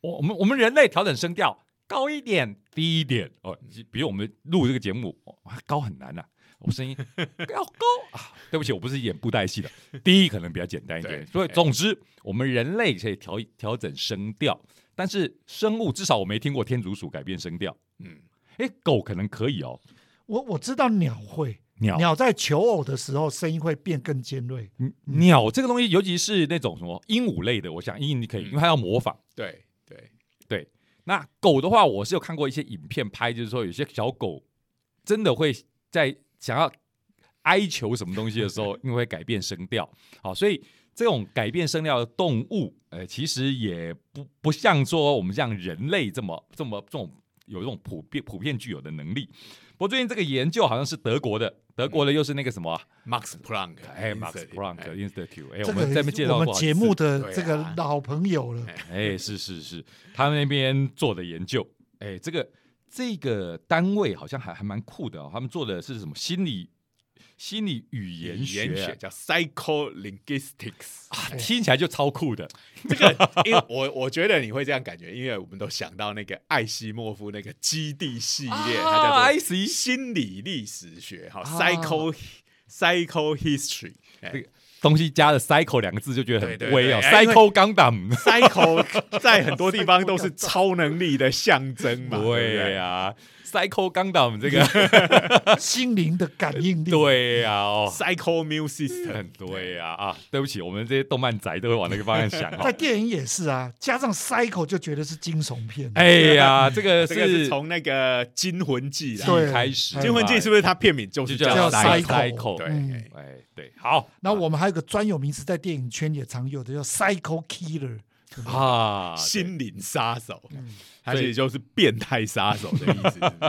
我我们我们人类调整声调高一点、低一点哦。比如我们录这个节目，哦、高很难呐、我声音要高啊。对不起，我不是演布袋戏的，低可能比较简单一点。所以总之，我们人类可以调调整声调，但是生物至少我没听过天竺鼠改变声调。嗯，哎，狗可能可以哦。我我知道鸟会，鸟鸟在求偶的时候声音会变更尖锐。嗯鸟这个东西，尤其是那种什么鹦鹉类的，我想鹦鹉可以，嗯因为它要模仿。对对，对，那狗的话，我是有看过一些影片拍，就是说有些小狗真的会在想要哀求什么东西的时候，因为会改变声调。好，所以这种改变声调的动物，呃，其实也不不像说我们像人类这么这么这种有这种普遍普遍具有的能力。不过最近这个研究好像是德国的，德国的又是那个什么啊，Max Planck，哎，Max Planck 哎。Institute，哎，这我们这边介绍个我们节目的这个啊老朋友了。哎，是是是，他们那边做的研究，哎，这个这个单位好像还还蛮酷的哦，他们做的是什么？心理心理语言语学啊。言学叫 psycholinguistics。啊，听起来就超酷的。这个，因为我我觉得你会这样感觉，因为我们都想到那个艾希莫夫那个基地系列，它叫，IC 心理历史学，哈啊，psycho psycho history，哎。这个东西加了 “psycho” 两个字就觉得很威哦，“psycho Gundam”，“psycho” 在很多地方都是 超能力的象征嘛，对不对对？呀，“cycle Gundam” 这个，心灵的感应力。对呀，哦，psycho system，对呀啊，对不起，我们这些动漫宅都会往那个方向想在哦。电影也是啊，加上 cycle 就觉得是惊悚片。哎呀，这个这个是从那个《惊魂记》来对，开始，《惊魂记》是不是它片名就是就叫叫 psycho？cycle 对，嗯哎哎，对，好，然后我们还有个专有名词，在电影圈也常有的叫 psycho killer。啊，心灵杀手，嗯它其实就是变态杀手的意思，是不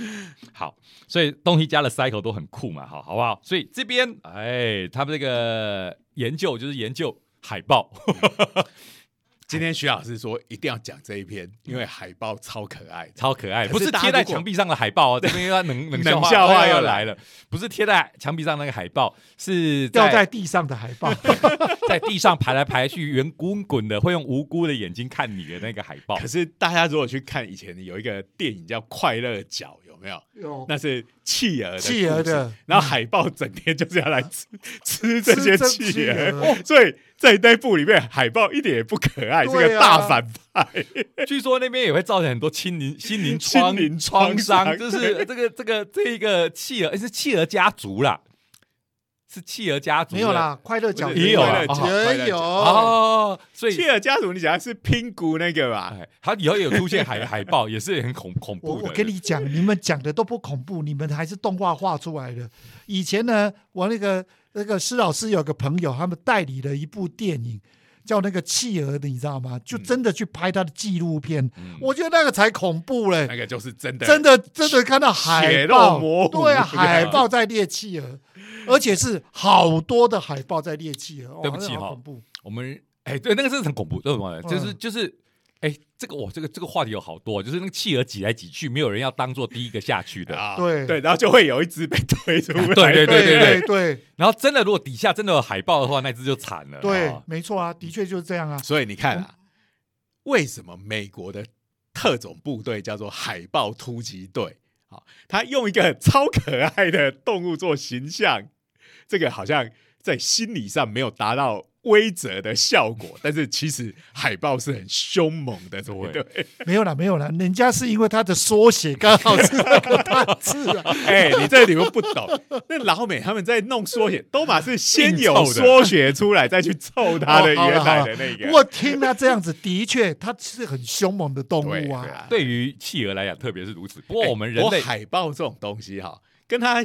是？好，所以东西加了 cycle 都很酷嘛，好，好不好？所以这边，哎，他们这个研究就是研究海豹。今天徐老师说一定要讲这一篇，因为海报超可爱。超可爱，不是贴在墙壁上的海报哦，这边要冷冷笑话。冷笑话又又来来了，不是贴在墙壁上那个海报，是掉在地上的海报，在地上排来排去，圆滚滚的，会用无辜的眼睛看你的那个海报。可。是大家如果去看以前有一个电影叫《快乐角》，有没有？有。那是企鹅的企鹅的。然后海豹整天就是要来吃吃这些企鹅。所以在那部里面，海豹一点也不可爱，是啊个大反派。据说那边也会造成很多心灵心灵创心灵创创伤伤，就是这个这个这一个企鹅是企鹅家族啦，是企鹅家族没有啦，快乐角也有也有哦，所以企鹅家族，你讲的是拼骨那个吧？哎，他以后有出现海海豹，也是很恐恐怖的。我我跟你讲，你们讲的都不恐怖，你们还是动画画出来的。以前呢，我那个那个施老师有个朋友，他们代理了一部电影，叫那个企鹅，你知道吗？就真的去拍他的纪录片，嗯我觉得那个才恐怖嘞。那个就是真的，真的真的看到海血豹，对啊，海豹在猎企鹅，而且是好多的海豹在猎企鹅。哇对不起哈。我们哎，对，那个真的很恐怖，对吗？就是嗯就是。哎，这个我这个这个话题有好多，就是那个企鹅挤来挤去，没有人要当做第一个下去的。啊，对对，然后就会有一只被推出来，对对对对对对然后真的，如果底下真的有海豹的话，那只就惨了。对哦，没错啊，的确就是这样啊。所以你看啊，为什么美国的特种部队叫做海豹突击队？好，他用一个超可爱的动物做形象，这个好像在心理上没有达到威则的效果，但是其实海豹是很凶猛的，对不对？没有啦，没有啦，人家是因为它的缩写刚好是那个大字啊。哎、你这你们不懂，那老美他们在弄缩写，都嘛是先有缩写出来，再去凑它的原来的那个。我听他这样子，的确它是很凶猛的动物啊。对，于企鹅来讲，特别是如此。不过我们人类海豹这种东西哈，跟它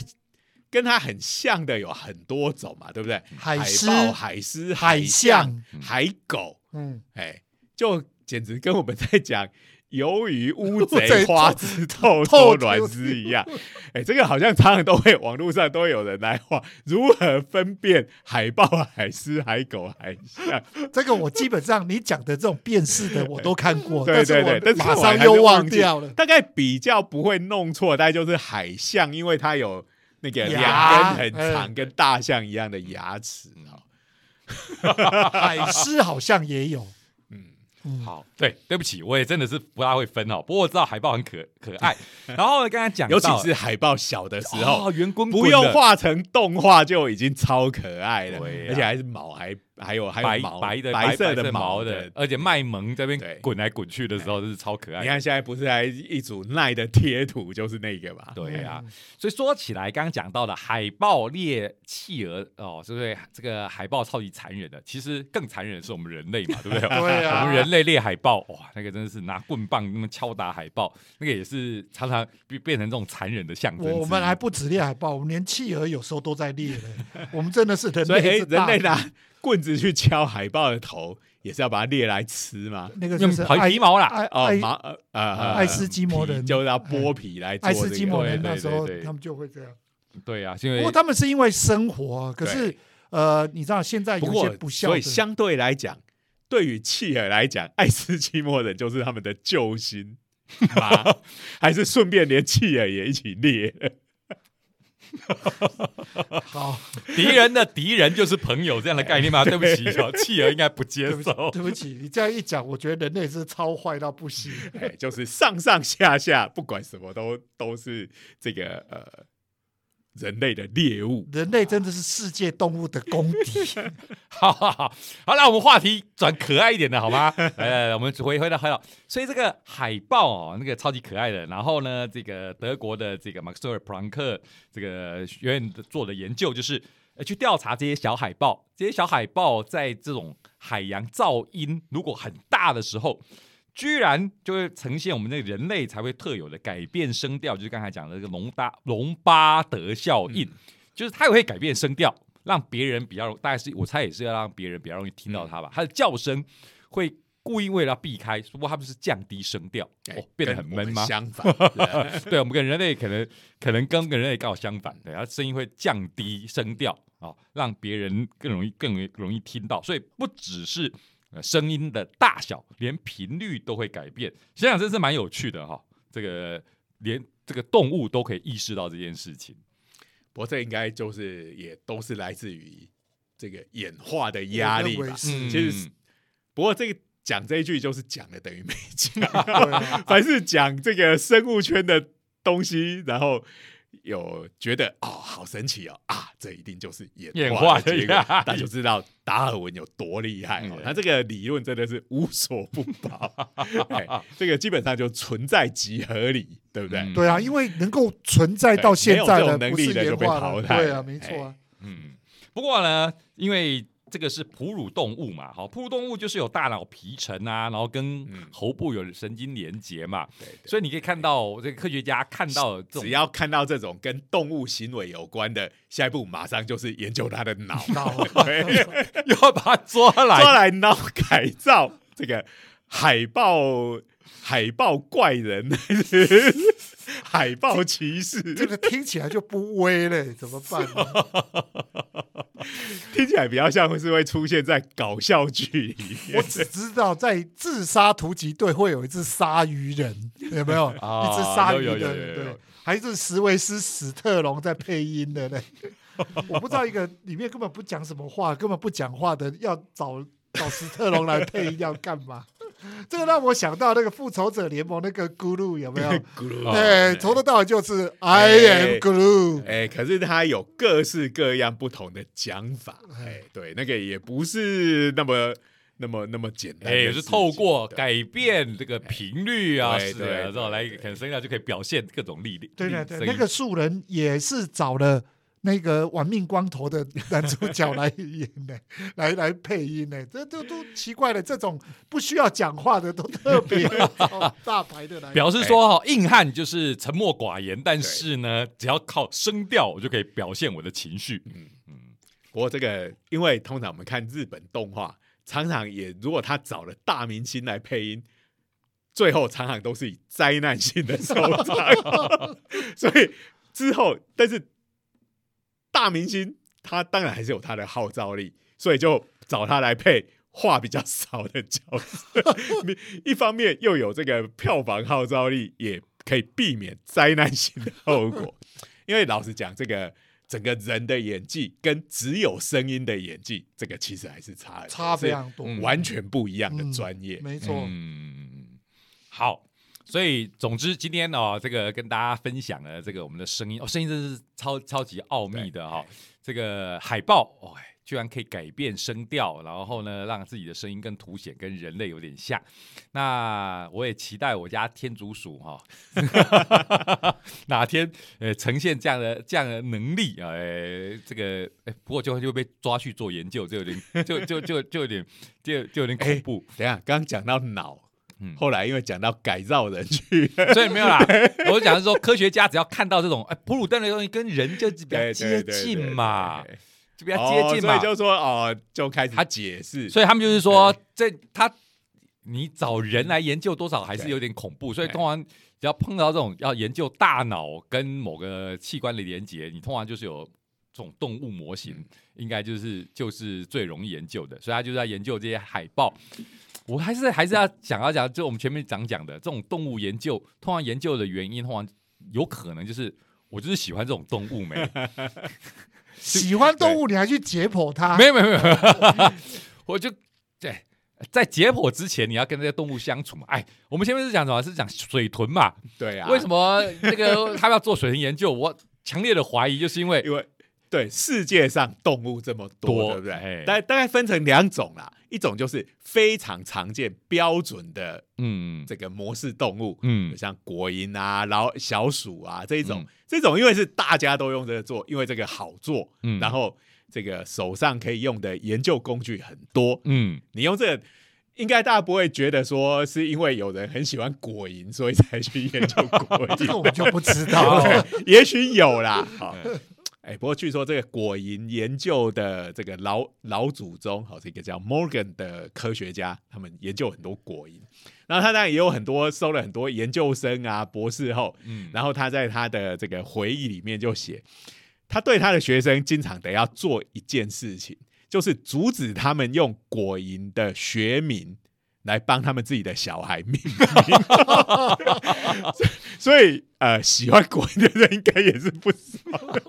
跟它很像的有很多种嘛，对不对？海狮豹、海狮、海象象、海狗，嗯，哎，就简直跟我们在讲鱿鱼、乌贼、花枝、透透 卵丝一样。哎，这个好像常常都会网络上都有人来画如何分辨海豹、海狮、海狗、海象。这个我基本上你讲的这种辨识的我都看过，对对对，但马上又忘掉了。大概比较不会弄错，大概就是海象，因为它有那个两牙根很长，跟大象一样的牙齿哈。海狮好像也有，嗯，嗯，好，对，对不起，我也真的是不大会分哦。不过我知道海豹很可可爱。然后呢，刚才讲到，尤其是海豹小的时候，哦，圆滚滚不用画成动画就已经超可爱了，啊而且还是毛还还有还白有毛白的白色的的毛的，。而且卖萌这边对滚来滚去的时候，真是超可爱。你看现在不是还一组耐的贴图，就是那个嘛？对啊嗯，所以说起来，刚刚讲到的海豹猎企鹅哦，是不是这个海豹超级残忍的？其实更残忍的是我们人类嘛，对不对？对啊我们人类猎海豹，哇，那个真的是拿棍棒那么敲打海豹，那个也是常常变变成这种残忍的象征。我我们还不止猎海豹，我们连企鹅有时候都在猎的。我们真的是人所以哎类人类拿棍子去敲海豹的头，也是要把它猎来吃吗？那个就用皮是爱皮毛啦，哦，毛呃呃爱斯基摩人皮就是要剥皮来做爱这个。斯基摩人那时候他们就会这样。对啊，因为不过他们是因为生活啊，可是呃，你知道现在有一些不孝，所以相对来讲，对于企鹅来讲，爱斯基摩人就是他们的救星吗？还是顺便连企鹅也一起猎了？好，敌人的敌人就是朋友这样的概念吗？对不起小，企鹅应该不接受，。对不起，你这样一讲，我觉得人类是超坏到不行。哎，就是上上下下，不管什么都都是这个呃人类的猎物。人类真的是世界动物的公敌。好好好，好，那我们话题转可爱一点的好吗？来来来，我们回回到回到，所以这个海豹哦，那个超级可爱的。然后呢，这个德国的这个马克思尔普朗克这个学院的做的研究，就是呃去调查这些小海豹，这些小海豹在这种海洋噪音如果很大的时候。居然就会呈现我们那个人类才会特有的改变声调，就是刚才讲的这个隆达隆巴德效应，就是它也会改变声调，让别人比较容，大概是我猜也是要让别人比较容易听到它吧。它的叫声会故意为了要避开，不过它不是降低声调，哎哦，变得很闷吗？相反，对 对，我们跟人类可能可能跟跟人类刚好相反，对，它声音会降低声调哦，让别人更容易更容易容易听到。所以不只是呃声音的大小，连频率都会改变。想想真是蛮有趣的哈、这个连这个动物都可以意识到这件事情。不过这应该就是也都是来自于这个演化的压力吧。其实是不过这个讲这一句就是讲了等于没讲，凡是讲这个生物圈的东西，然后有觉得哦好神奇哦啊，这一定就是演演化化的结果的压力，那就知道达尔文有多厉害哦。嗯。他这个理论真的是无所不包，哎这个基本上就存在即合理，对不对？嗯。对啊，因为能够存在到现在的，能不是力的就被演化，淘汰了。对啊，没错啊，嗯，不过呢，因为这个是哺乳动物嘛，好，哺乳动物就是有大脑皮层啊，然后跟嗯。喉部有神经连接嘛，对对。所以你可以看到这个科学家看到这种只要看到这种跟动物行为有关的，下一步马上就是研究它的脑，又要把它抓来，抓来脑改造这个海豹海豹怪人，海豹骑士，这个听起来就不威嘞，怎么办呢？听起来比较像是会出现在搞笑剧里面我。只知道在自杀突击队会有一只鲨鱼人，有没有？啊一只鲨鱼人，有有对，还是史维斯史特龙在配音的嘞。我不知道一个里面根本不讲什么话，根本不讲话的，要找找史特龙来配音要干嘛？这个让我想到那个复仇者联盟那个咕噜有没有？咕噜对，从头到尾就是 I 哎 am Glue。哎、可是它有各式各样不同的讲法，哎、对，那个也不是那么那么那么简单的哎，事情，是透过改变这个频率啊，是的，对对然后来可能声音就可以表现各种力量。对对对，那个树人也是找了那个玩命光头的男主角来演的，来 来配音的，这都都奇怪了。这种不需要讲话的都特别 找大牌的来。表示说哈，硬汉就是沉默寡言，但是呢，只要靠声调，我就可以表现我的情绪。嗯嗯不过这个，因为通常我们看日本动画，常常也如果他找了大明星来配音，最后常常都是以灾难性的收场。所以之后，但是大明星他当然还是有他的号召力，所以就找他来配话比较少的角色。一方面又有这个票房号召力，也可以避免灾难性的后果。因为老实讲，这个整个人的演技跟只有声音的演技，这个其实还是差差非常多，完全不一样的嗯专业。没错。嗯，好。所以，总之，今天哦，这个跟大家分享了这个我们的声音哦，声音真是超超级奥秘的哈、这个海豹哦，哎居然可以改变声调，然后呢，让自己的声音更凸显，跟人类有点像。那我也期待我家天竺鼠哈、哪天呃呈现这样的这样的能力啊，哎，这个哎，不过就就被抓去做研究，就有点就就就就有点就就有点恐怖。等下，刚刚讲到脑，嗯。后来因为讲到改造人去，所以没有啦，我讲的是说，科学家只要看到这种哎哺乳动物的东西跟人就比较接近嘛，对对对。对就比较接近嘛。哦所以，就说哦，就开始他解释，所以他们就是说，这他你找人来研究多少还是有点恐怖，所以通常只要碰到这种要研究大脑跟某个器官的连接，你通常就是有这种动物模型，应该就是就是最容易研究的，所以他就是在研究这些海豹。我还是还是要讲要讲，就我们前面讲讲的这种动物研究，通常研究的原因，通常有可能就是我就是喜欢这种动物没，喜欢动物，你还去解剖它？没有没有没有，我就对，在解剖之前，你要跟这些动物相处嘛。哎，我们前面是讲什么？是讲水豚嘛？对啊，为什么那个他们要做水豚研究？我强烈的怀疑，就是因为因为对世界上动物这么多，多对不嘿对？大大概分成两种啦，一种就是非常常见标准的嗯这个模式动物，嗯像果蝇啊、老小鼠啊这一种，嗯这种因为是大家都用这个做，因为这个好做，嗯然后这个手上可以用的研究工具很多，嗯，你用这个。应该大家不会觉得说是因为有人很喜欢果蝇，所以才去研究果 这个蝇。我们就不知道 了。也许有啦。好，哎，不过据说这个果蝇研究的这个老老祖宗，好是一个叫 Morgan 的科学家，他们研究很多果蝇，然后他当然也有很多收了很多研究生啊、博士后，嗯。然后他在他的这个回忆里面就写，他对他的学生经常得要做一件事情，就是阻止他们用果蝇的学名来帮他们自己的小孩命名。所以呃，喜欢果蝇的人应该也是不少的。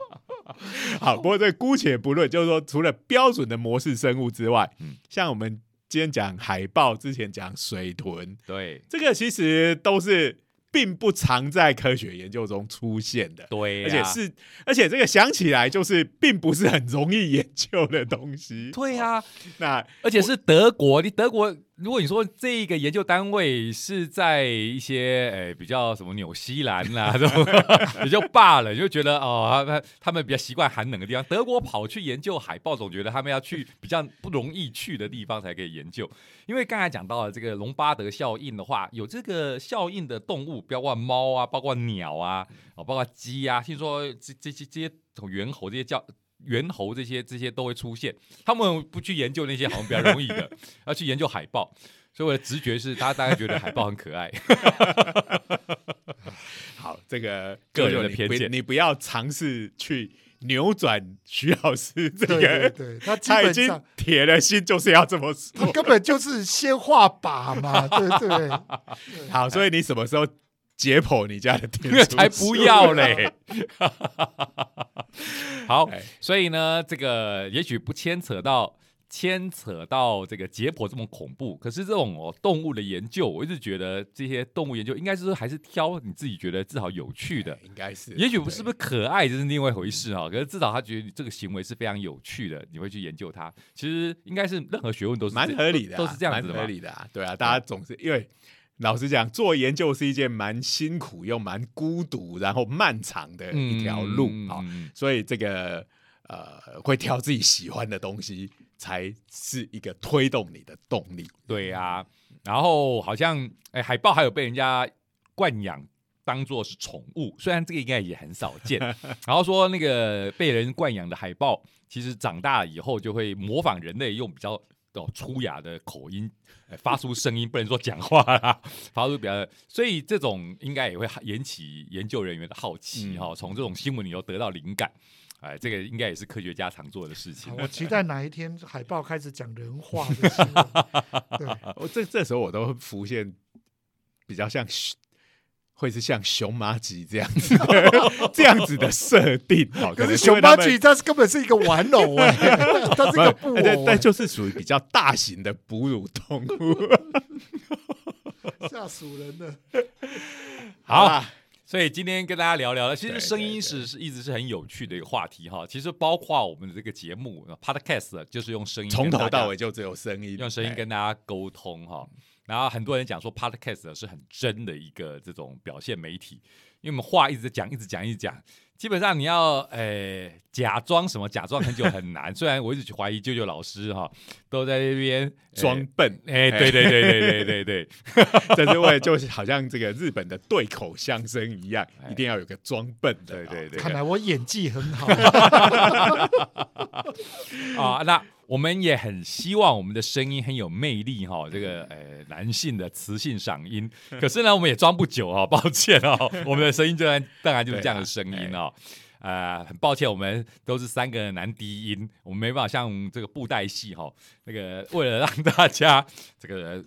好，不过这姑且不论，就是说，除了标准的模式生物之外，嗯像我们今天讲海豹，之前讲水豚，对这个其实都是并不常在科学研究中出现的，对、啊，而且是，而且这个想起来就是并不是很容易研究的东西。对啊，那而且是德国，你德国，如果你说这个研究单位是在一些诶、比较什么纽西兰 啦、这种也就罢了，你就觉得哦，他们他们比较习惯寒冷的地方。德国跑去研究海豹，总觉得他们要去比较不容易去的地方才可以研究。因为刚才讲到了这个隆巴德效应的话，有这个效应的动物，包括猫啊，包括鸟啊，哦，包括鸡啊，听说这这些这些猿猴这些叫。猿猴这些这些都会出现，他们不去研究那些好像比较容易的，要去研究海豹。所以我的直觉是，大家大概觉得海豹很可爱。好，这个个人的偏见你不要尝试去扭转徐老师这对对个，对，他他已经铁了心就是要这么说他。根本就是先画靶嘛，对不 对？好，所以你什么时候解剖你家的天竺鼠？才不要嘞！好哎，所以呢，这个也许不牵扯到牵扯到这个解剖这么恐怖，可是这种哦动物的研究，我一直觉得这些动物研究应该是还是挑你自己觉得至少有趣的。应该是，也许不是不是可爱，这是另外一回事哈。可是至少他觉得你这个行为是非常有趣的，你会去研究它。其实应该是任何学问都是蛮合理的啊、都是这样子的蛮合。理的啊。对啊，大家总是因为老实讲，做研究是一件蛮辛苦又蛮孤独，然后漫长的一条路啊、所以这个呃，会挑自己喜欢的东西，才是一个推动你的动力。对啊，然后好像哎，海豹还有被人家惯养当做是宠物，虽然这个应该也很少见。然后说那个被人惯养的海豹，其实长大以后就会模仿人类，用比较哦粗哑的口音、呃发出声音，不能说讲话啦，发出比较，所以这种应该也会引起研究人员的好奇嗯哈、从这种新闻里头得到灵感。哎，这个应该也是科学家常做的事情。我 期待哪一天海豹开始讲人话的新闻。对，我这这时候我都会浮现比较像熊。会是像熊麻吉这样子的 这样子的设定，好，可是熊猫为他们吉它是根本是一个玩偶哎，它是一个布偶哎，但就是属于比较大型的哺乳动物。吓死人了。好啊，所以今天跟大家聊聊，其对实声音是是一直是很有趣的一个话题哈。其实包括我们的这个节目 Podcast，就是用声音从头到尾就只有声音，用声音哎跟大家沟通哈。然后很多人讲说 Podcast 是很真的一个这种表现媒体，因为我们话一直在讲，一直讲，一直讲，基本上你要诶假装什么，假装很久很难。虽然我一直怀疑舅舅老师哈都在那边装笨，哎，对对对对对对对，这 是为就是好像这个日本的对口相声一样，哎。一定要有个装笨的，对对对。看来我演技很好。啊，那我们也很希望我们的声音很有魅力哈，这个呃男性的磁性嗓音。可是呢，我们也装不久哈，抱歉哦，我们的声音当然当然就是这样的声音哦。呃，很抱歉，我们都是三个男低音，我们没办法像这个布袋戏哈，那个为了让大家这个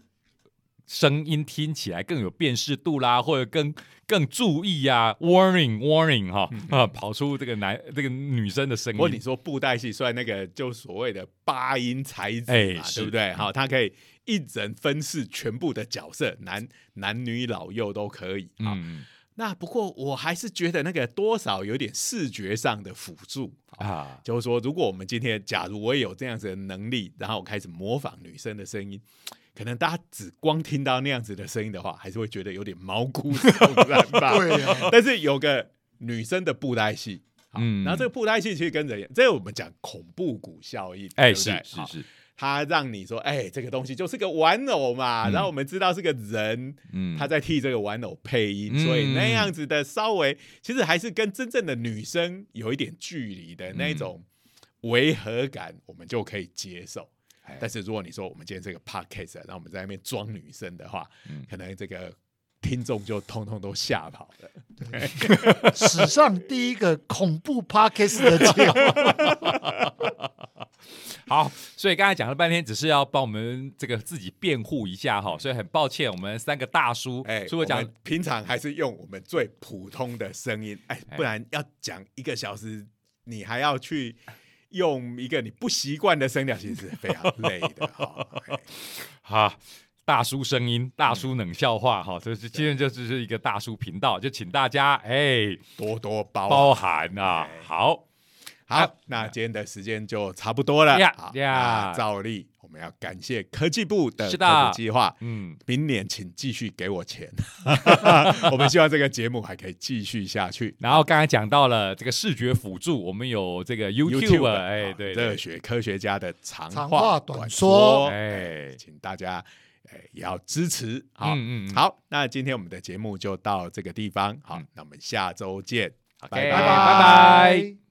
声音听起来更有辨识度啦，或者更更注意啊，warning warning 哈啊，跑出这个男这个女生的声音。不过你说布袋戏，算那个就所谓的八音才子嘛，对不对？好，他可以一人分饰全部的角色，男男女老幼都可以。啊，嗯那不过我还是觉得那个多少有点视觉上的辅助。啊，就是说，如果我们今天假如我也有这样子的能力，然后我开始模仿女生的声音，可能大家只光听到那样子的声音的话，还是会觉得有点毛骨悚然吧。对呀，但是有个女生的布袋戏，嗯嗯，然后这个布袋戏其实跟人，这个我们讲恐怖谷效应，哎，是是是，它让你说，哎，这个东西就是个玩偶嘛，嗯。然后我们知道是个人，嗯，他在替这个玩偶配音，嗯。所以那样子的稍微其实还是跟真正的女生有一点距离的那种违和感，我们就可以接受。哎但是如果你说我们今天这个 podcast，然后我们在那边装女生的话，嗯。可能这个听众就通通都吓跑了。史上第一个恐怖 podcast 的节目，好，所以刚才讲了半天，只是要帮我们这个自己辩护一下哈，所以很抱歉，我们三个大叔，哎，除了讲我们平常还是用我们最普通的声音，哎，哎不然要讲一个小时，你还要去用一个你不习惯的声调，其实是非常累的哈。哎哈。大叔声音，大叔冷笑话，哈，这是今天就只是一个大叔频道，就请大家哎多多包包涵。涵啊哎。好，好，那今天的时间就差不多了。呀好照例我们要感谢科技部的计划。嗯，明年请继续给我钱，我们希望这个节目还可以继续下去。然后刚才讲到了这个视觉辅助，我们有这个 YouTube，哎，啊对，对热血科学家的长长话短说哎请大家哎也要支持。好，嗯嗯嗯好，那今天我们的节目就到这个地方，好，那我们下周见，OK，拜拜拜拜拜。